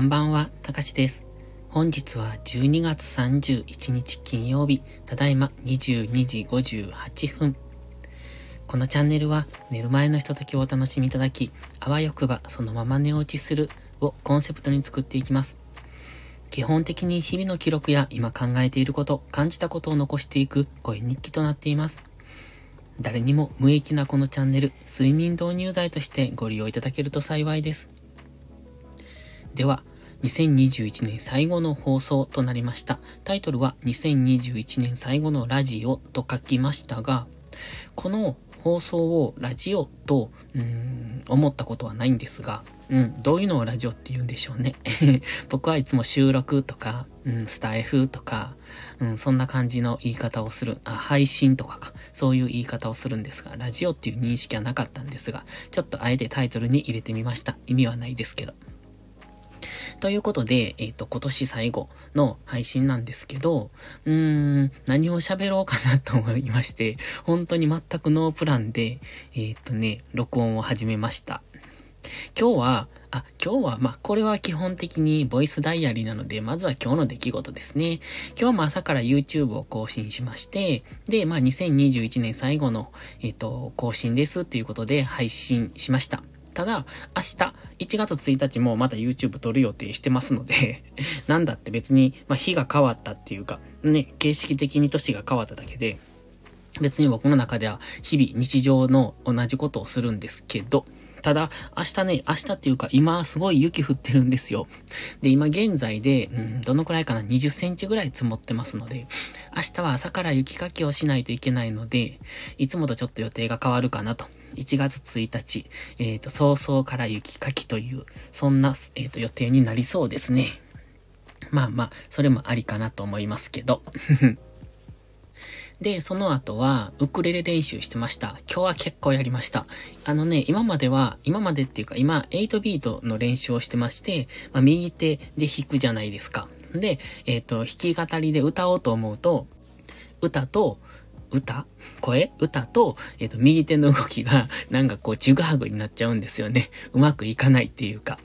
こんばんは、たかしです。本日は12月31日金曜日、ただいま22時58分。このチャンネルは寝る前のひとときをお楽しみいただき、あわよくばそのまま寝落ちするをコンセプトに作っていきます。基本的に日々の記録や今考えていること、感じたことを残していく声日記となっています。誰にも無益なこのチャンネル、睡眠導入剤としてご利用いただけると幸いです。では、2021年最後の放送となりました。タイトルは2021年最後のラジオと書きましたが、この放送をラジオと、うん、思ったことはないんですが、うん、どういうのをラジオって言うんでしょうね。僕はいつも収録とか、うん、スタイフとか、うん、そんな感じの言い方をする、あ、配信とかか、そういう言い方をするんですが、ラジオっていう認識はなかったんですが、ちょっとあえてタイトルに入れてみました。意味はないですけど。ということで、えっ、ー、と、今年最後の配信なんですけど、うーん、何を喋ろうかなと思いまして、本当に全くノープランで、えっ、ー、とね、録音を始めました。今日は、あ、今日は、まあ、これは基本的にボイスダイアリーなので、まずは今日の出来事ですね。今日も朝から YouTube を更新しまして、で、まあ、2021年最後の、えっ、ー、と、更新ですっていうことで配信しました。ただ、明日、1月1日もまた YouTube 撮る予定してますので なんだって別に、まあ、日が変わったっていうか、ね、形式的に年が変わっただけで、別に僕の中では日々日常の同じことをするんですけど、ただ、明日ね、明日っていうか今すごい雪降ってるんですよ。で、今現在で、うん、どのくらいかな ?20 センチぐらい積もってますので、明日は朝から雪かきをしないといけないので、いつもとちょっと予定が変わるかなと。1月1日、えっ、ー、と、早々から雪かきという、そんな、えっ、ー、と、予定になりそうですね。まあまあ、それもありかなと思いますけど。で、その後は、ウクレレ練習してました。今日は結構やりました。あのね、今までは、今までっていうか、今、8ビートの練習をしてまして、まあ、右手で弾くじゃないですか。で、えっ、ー、と、弾き語りで歌おうと思うと、歌と、歌？声？歌と、えっ、ー、と、右手の動きが、なんかこう、ちぐはぐになっちゃうんですよね。うまくいかないっていうか。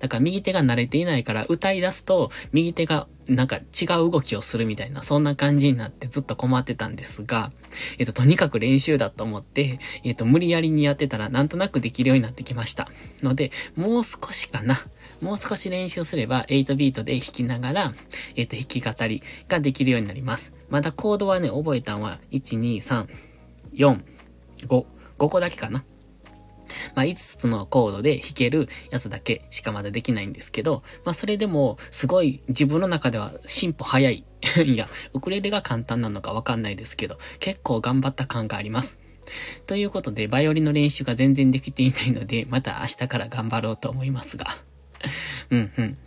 だから右手が慣れていないから歌い出すと右手がなんか違う動きをするみたいな、そんな感じになってずっと困ってたんですが、えっと、とにかく練習だと思って、えっと、無理やりにやってたらなんとなくできるようになってきました。ので、もう少しかな。もう少し練習すれば8ビートで弾きながら、えっと、弾き語りができるようになります。まだコードはね、覚えたのは、1、2、3、4、5、5個だけかな。まあ、5つのコードで弾けるやつだけしかまだできないんですけど、まあ、それでも、すごい自分の中では進歩早い。いや、ウクレレが簡単なのかわかんないですけど、結構頑張った感があります。ということで、バイオリンの練習が全然できていないので、また明日から頑張ろうと思いますが。うんうん。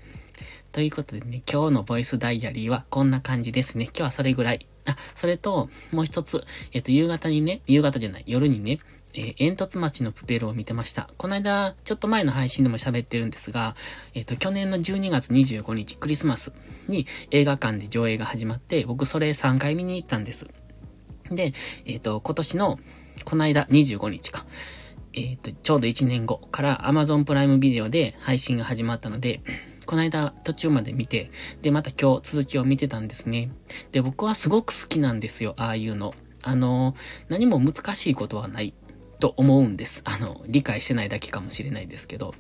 ということでね、今日のボイスダイアリーはこんな感じですね。今日はそれぐらい。あ、それと、もう一つ、えっ、と、夕方にね、夕方じゃない、夜にね、えー、煙突町のプペルを見てました。この間、ちょっと前の配信でも喋ってるんですが、えっ、ー、と、去年の12月25日、クリスマスに映画館で上映が始まって、僕それ3回見に行ったんです。で、えっ、ー、と、今年の、この間25日か。えっ、と、ちょうど1年後から Amazon プライムビデオで配信が始まったので、この間途中まで見て、で、また今日続きを見てたんですね。で、僕はすごく好きなんですよ、ああいうの。あの、何も難しいことはない。と思うんです。あの、理解してないだけかもしれないですけど。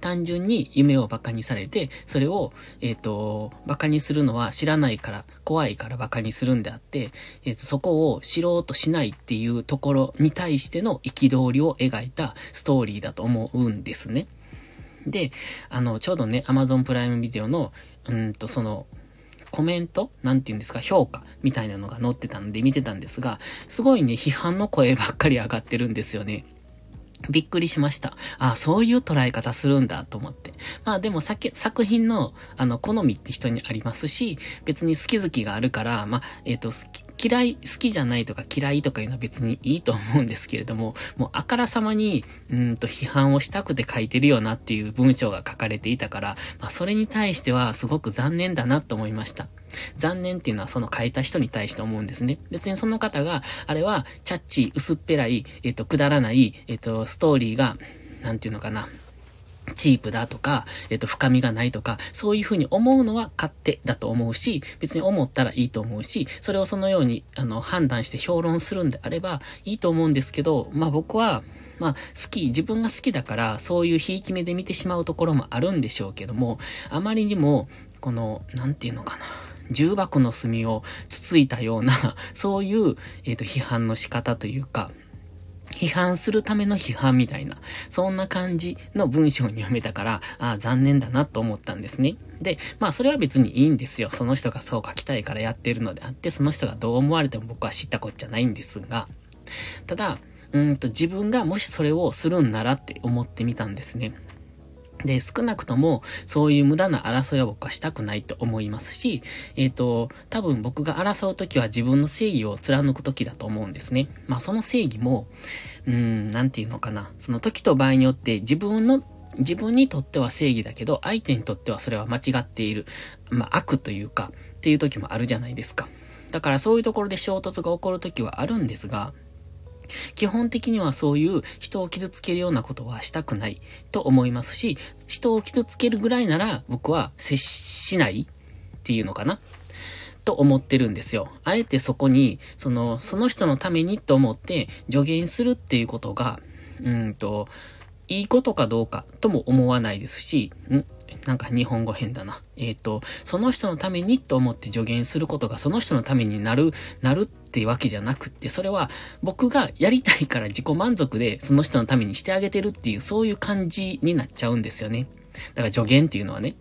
単純に夢を馬鹿にされて、それを、えっ、ー、と、馬鹿にするのは知らないから、怖いから馬鹿にするんであって、えっ、ー、と、そこを知ろうとしないっていうところに対しての憤りを描いたストーリーだと思うんですね。で、あの、ちょうどね、Amazon プライムビデオの、うんと、その、コメントなんて言うんですか、評価みたいなのが載ってたので見てたんですが、すごいね、批判の声ばっかり上がってるんですよね。びっくりしました。ああ、そういう捉え方するんだと思って。まあでも作品の、あの、好みって人にありますし、別に好き好きがあるから、まあ、えっ、ー、と、嫌い、好きじゃないとか嫌いとかいうのは別にいいと思うんですけれども、もうあからさまに、うんと批判をしたくて書いてるよなっていう文章が書かれていたから、まあそれに対してはすごく残念だなと思いました。残念っていうのはその書いた人に対して思うんですね。別にその方が、あれは、チャッチ、薄っぺらい、えっ、と、くだらない、えっ、と、ストーリーが、なんていうのかな。チープだとか、えっ、と、深みがないとか、そういうふうに思うのは勝手だと思うし、別に思ったらいいと思うし、それをそのように、あの、判断して評論するんであればいいと思うんですけど、まあ僕は、まあ、好き、自分が好きだから、そういうひいき目で見てしまうところもあるんでしょうけども、あまりにも、この、なんていうのかな。重箱の隅をつついたような、そういう、えっ、ー、と、批判の仕方というか、批判するための批判みたいな、そんな感じの文章に読めたから、ああ、残念だなと思ったんですね。で、まあそれは別にいいんですよ。その人がそう書きたいからやってるのであって、その人がどう思われても僕は知ったこっちゃないんですが、ただ、うんと自分がもしそれをするんならって思ってみたんですね。で、少なくとも、そういう無駄な争いは僕はしたくないと思いますし、えっ、ー、と、多分僕が争うときは自分の正義を貫くときだと思うんですね。まあその正義も、うーん、なんていうのかな。その時と場合によって自分の自分にとっては正義だけど、相手にとってはそれは間違っている。まあ、悪というか、っていう時もあるじゃないですか。だからそういうところで衝突が起こる時はあるんですが、基本的にはそういう人を傷つけるようなことはしたくないと思いますし、人を傷つけるぐらいなら僕は接しないっていうのかな？と思ってるんですよ。あえてそこに、その、その人のためにと思って助言するっていうことが、うんと、いいことかどうかとも思わないですし、ん？なんか日本語変だな。えっ、ー、と、その人のためにと思って助言することがその人のためになる、なるってていうわけじゃなくって、それは僕がやりたいから自己満足でその人のためにしてあげてるっていう、そういう感じになっちゃうんですよね。だから助言っていうのはね。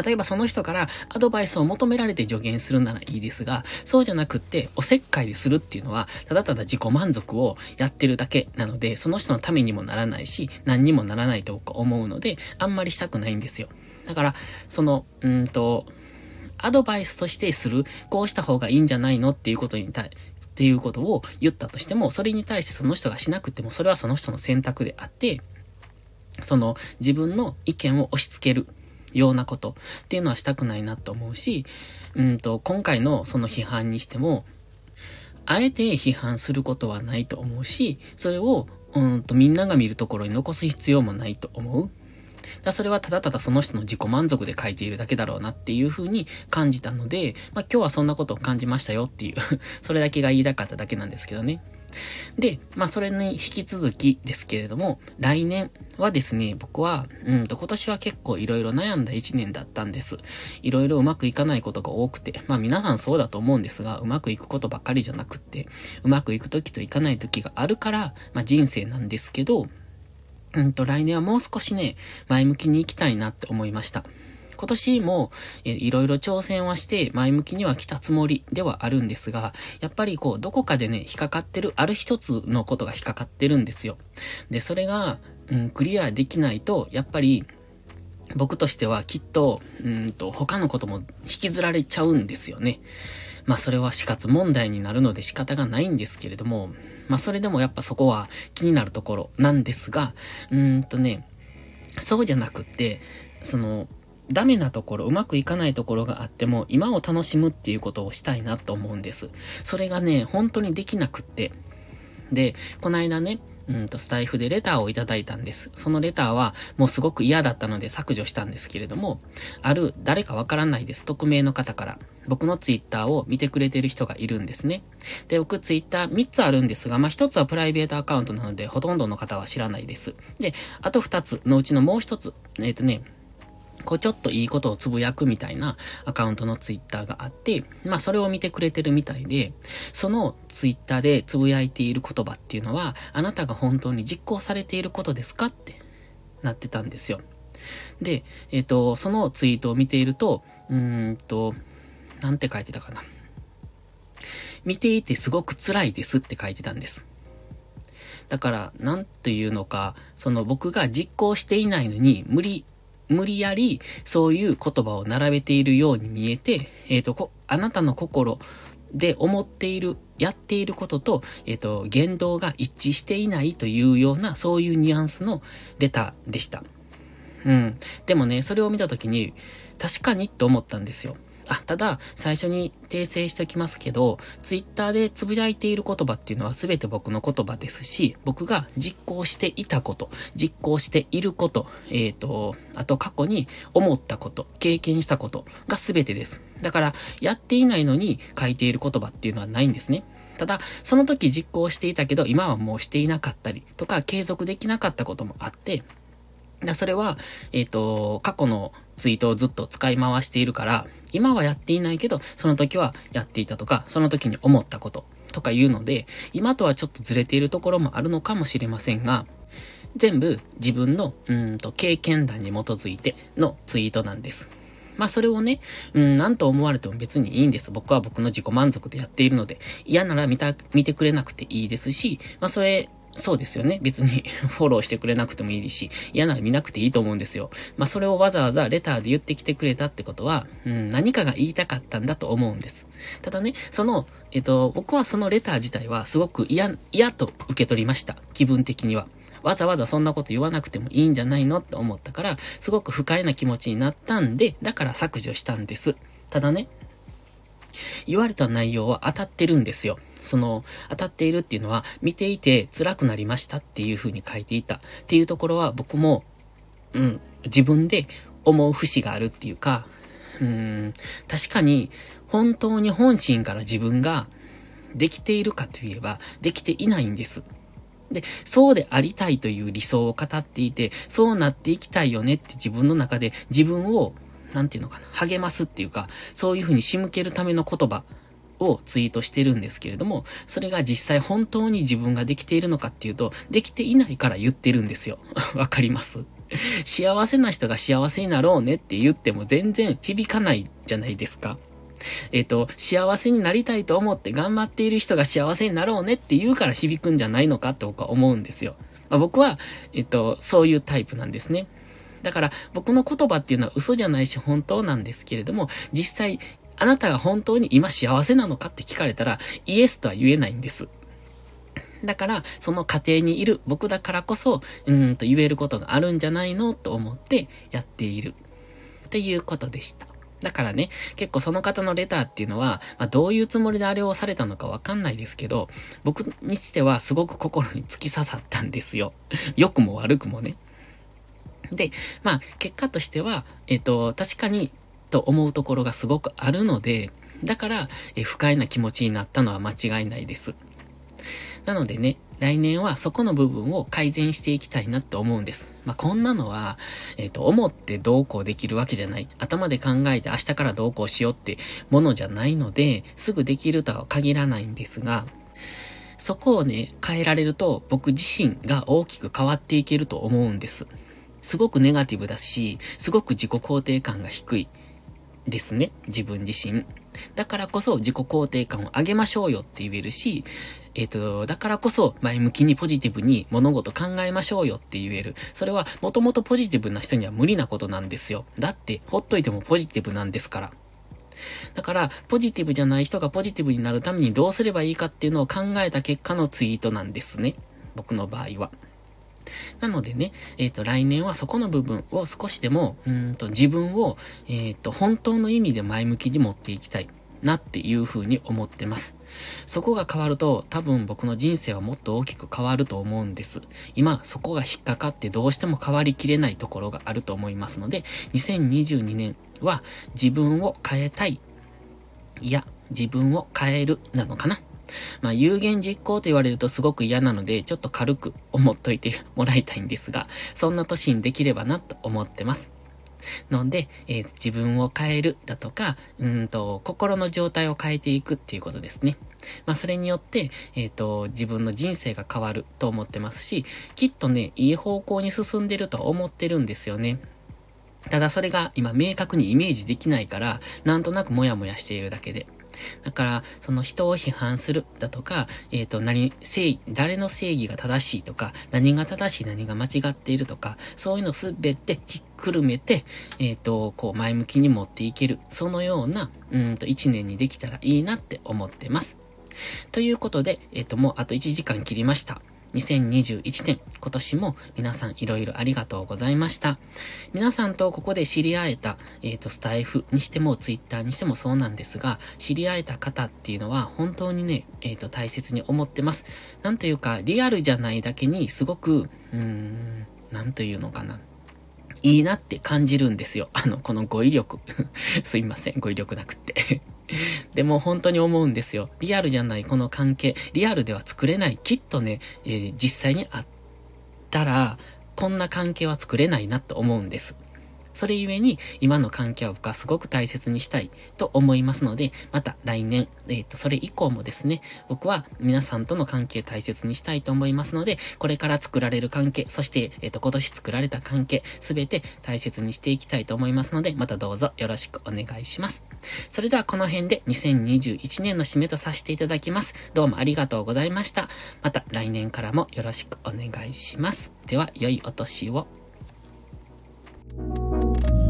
例えばその人からアドバイスを求められて助言するならいいですが、そうじゃなくっておせっかいでするっていうのは、ただただ自己満足をやってるだけなので、その人のためにもならないし、何にもならないと思うので、あんまりしたくないんですよ。だから、その、うんと、アドバイスとしてする、こうした方がいいんじゃないのっていうことに対、っていうことを言ったとしても、それに対してその人がしなくても、それはその人の選択であって、その自分の意見を押し付けるようなことっていうのはしたくないなと思うし、うんと、今回のその批判にしても、あえて批判することはないと思うし、それを、うんと、みんなが見るところに残す必要もないと思う。だそれはただただその人の自己満足で書いているだけだろうなっていう風に感じたので、まあ今日はそんなことを感じましたよっていう それだけが言いたかっただけなんですけどね。で、まあそれに引き続きですけれども、来年はですね、僕は、うんと今年は結構いろいろ悩んだ一年だったんです。いろいろうまくいかないことが多くて、まあ皆さんそうだと思うんですが、うまくいくことばっかりじゃなくって、うまくいく時といかない時があるから、まあ人生なんですけど、うんと来年はもう少しね、前向きに行きたいなって思いました。今年も、いろいろ挑戦はして前向きには来たつもりではあるんですが、やっぱりこう、どこかでね、引っかかってる、ある一つのことが引っかかってるんですよ。で、それが、うん、クリアできないと、やっぱり、僕としてはきっと、うんと、他のことも引きずられちゃうんですよね。まあそれは死活問題になるので仕方がないんですけれども、まあそれでもやっぱそこは気になるところなんですが、うーんとね、そうじゃなくって、その、ダメなところ、うまくいかないところがあっても、今を楽しむっていうことをしたいなと思うんです。それがね、本当にできなくって。で、この間ね、うんと、スタイフでレターをいただいたんです。そのレターは、もうすごく嫌だったので削除したんですけれども、ある、誰かわからないです。匿名の方から、僕のツイッターを見てくれてる人がいるんですね。で、僕ツイッター3つあるんですが、まあ、1つはプライベートアカウントなので、ほとんどの方は知らないです。で、あと2つのうちのもう1つ、えっ、ー、とね、こうちょっといいことをつぶやくみたいなアカウントのツイッターがあって、まあそれを見てくれてるみたいで、そのツイッターでつぶやいている言葉っていうのは、あなたが本当に実行されていることですかってなってたんですよ。で、えっ、ー、と、そのツイートを見ていると、うーんと、なんて書いてたかな。見ていてすごく辛いですって書いてたんです。だから、なんというのか、その僕が実行していないのに無理無理やり、そういう言葉を並べているように見えて、えっ、ー、と、あなたの心で思っている、やっていることと、えっ、ー、と、言動が一致していないというような、そういうニュアンスのレターでした。うん。でもね、それを見たときに、確かにと思ったんですよ。あ、ただ、最初に訂正しておきますけど、ツイッターでつぶやいている言葉っていうのは全て僕の言葉ですし、僕が実行していたこと、実行していること、えっ、ー、と、あと過去に思ったこと、経験したことが全てです。だから、やっていないのに書いている言葉っていうのはないんですね。ただ、その時実行していたけど、今はもうしていなかったりとか、継続できなかったこともあって、それは、えっ、ー、と、過去のツイートをずっと使い回しているから、今はやっていないけど、その時はやっていたとか、その時に思ったこととか言うので、今とはちょっとずれているところもあるのかもしれませんが、全部自分の、うんと、経験談に基づいてのツイートなんです。まあそれをね、うん、なんと思われても別にいいんです。僕は僕の自己満足でやっているので、嫌なら見た、見てくれなくていいですし、まあそれ、そうですよね。別に フォローしてくれなくてもいいし、嫌なら見なくていいと思うんですよ。まあ、それをわざわざレターで言ってきてくれたってことは、うん、何かが言いたかったんだと思うんです。ただね、その、えっと、僕はそのレター自体はすごく嫌、嫌と受け取りました。気分的には。わざわざそんなこと言わなくてもいいんじゃないのって思ったから、すごく不快な気持ちになったんで、だから削除したんです。ただね、言われた内容は当たってるんですよ。その、当たっているっていうのは、見ていて辛くなりましたっていう風に書いていたっていうところは僕も、うん、自分で思う節があるっていうか、うん、確かに本当に本心から自分ができているかといえば、できていないんです。で、そうでありたいという理想を語っていて、そうなっていきたいよねって自分の中で自分を、なんていうのかな、励ますっていうか、そういうふうに仕向けるための言葉をツイートしてるんですけれども、それが実際本当に自分ができているのかっていうと、できていないから言ってるんですよ。わかります？幸せな人が幸せになろうねって言っても全然響かないじゃないですか。えっ、と、幸せになりたいと思って頑張っている人が幸せになろうねって言うから響くんじゃないのかって僕は思うんですよ。まあ、僕は、えっ、と、そういうタイプなんですね。だから僕の言葉っていうのは嘘じゃないし本当なんですけれども、実際あなたが本当に今幸せなのかって聞かれたら、イエスとは言えないんです。だから、その過程にいる僕だからこそ、うんと言えることがあるんじゃないのと思ってやっている。っていうことでした。だからね、結構その方のレターっていうのは、まあ、どういうつもりであれをされたのかわかんないですけど、僕にしてはすごく心に突き刺さったんですよ。良くも悪くもね。で、まあ、結果としては、えっ、と、確かにと思うところがすごくあるので、だから、え不快な気持ちになったのは間違いないです。なのでね、来年はそこの部分を改善していきたいなって思うんです。まあ、こんなのは、えっ、ー、と、思ってどうこうできるわけじゃない。頭で考えて明日からどうこうしようってものじゃないので、すぐできるとは限らないんですが、そこをね、変えられると僕自身が大きく変わっていけると思うんです。すごくネガティブだし、すごく自己肯定感が低い。ですね。自分自身。だからこそ自己肯定感を上げましょうよって言えるし、えっ、ー、と、だからこそ前向きにポジティブに物事考えましょうよって言える。それはもともとポジティブな人には無理なことなんですよ。だってほっといてもポジティブなんですから。だから、ポジティブじゃない人がポジティブになるためにどうすればいいかっていうのを考えた結果のツイートなんですね。僕の場合は。なのでね、えっ、ー、と、来年はそこの部分を少しでも、うんと、自分を、えっ、ー、と、本当の意味で前向きに持っていきたいなっていうふうに思ってます。そこが変わると多分僕の人生はもっと大きく変わると思うんです。今そこが引っかかってどうしても変わりきれないところがあると思いますので、2022年は自分を変えたい。いや、自分を変えるなのかなまあ、有言実行と言われるとすごく嫌なので、ちょっと軽く思っといてもらいたいんですが、そんな年にできればなと思ってます。ので、えー、自分を変えるだとか、うんと、心の状態を変えていくっていうことですね。まあ、それによって、えっ、ー、と、自分の人生が変わると思ってますし、きっとね、いい方向に進んでると思ってるんですよね。ただそれが今明確にイメージできないから、なんとなくモヤモヤしているだけで。だから、その人を批判するだとか、えっ、ー、と、何、正義、誰の正義が正しいとか、何が正しい、何が間違っているとか、そういうのすべてひっくるめて、えっ、ー、と、こう前向きに持っていける、そのような、うんと、一年にできたらいいなって思ってます。ということで、えっ、ー、と、もうあと1時間切りました。2021年、今年も皆さんいろいろありがとうございました。皆さんとここで知り合えた、えっ、ー、と、スタイフにしてもツイッターにしてもそうなんですが、知り合えた方っていうのは本当にね、えっ、ー、と、大切に思ってます。なんというか、リアルじゃないだけにすごく、うーん、なんというのかな。いいなって感じるんですよ。あの、この語彙力。すいません、語彙力なくって でも本当に思うんですよ。リアルじゃないこの関係、リアルでは作れない。きっとね、えー、実際にあったら、こんな関係は作れないなと思うんです。それゆえに、今の関係は僕はすごく大切にしたいと思いますので、また来年、えっ、ー、と、それ以降もですね、僕は皆さんとの関係大切にしたいと思いますので、これから作られる関係、そして、えっ、ー、と、今年作られた関係、すべて大切にしていきたいと思いますので、またどうぞよろしくお願いします。それではこの辺で2021年の締めとさせていただきます。どうもありがとうございました。また来年からもよろしくお願いします。では、良いお年を。Thank you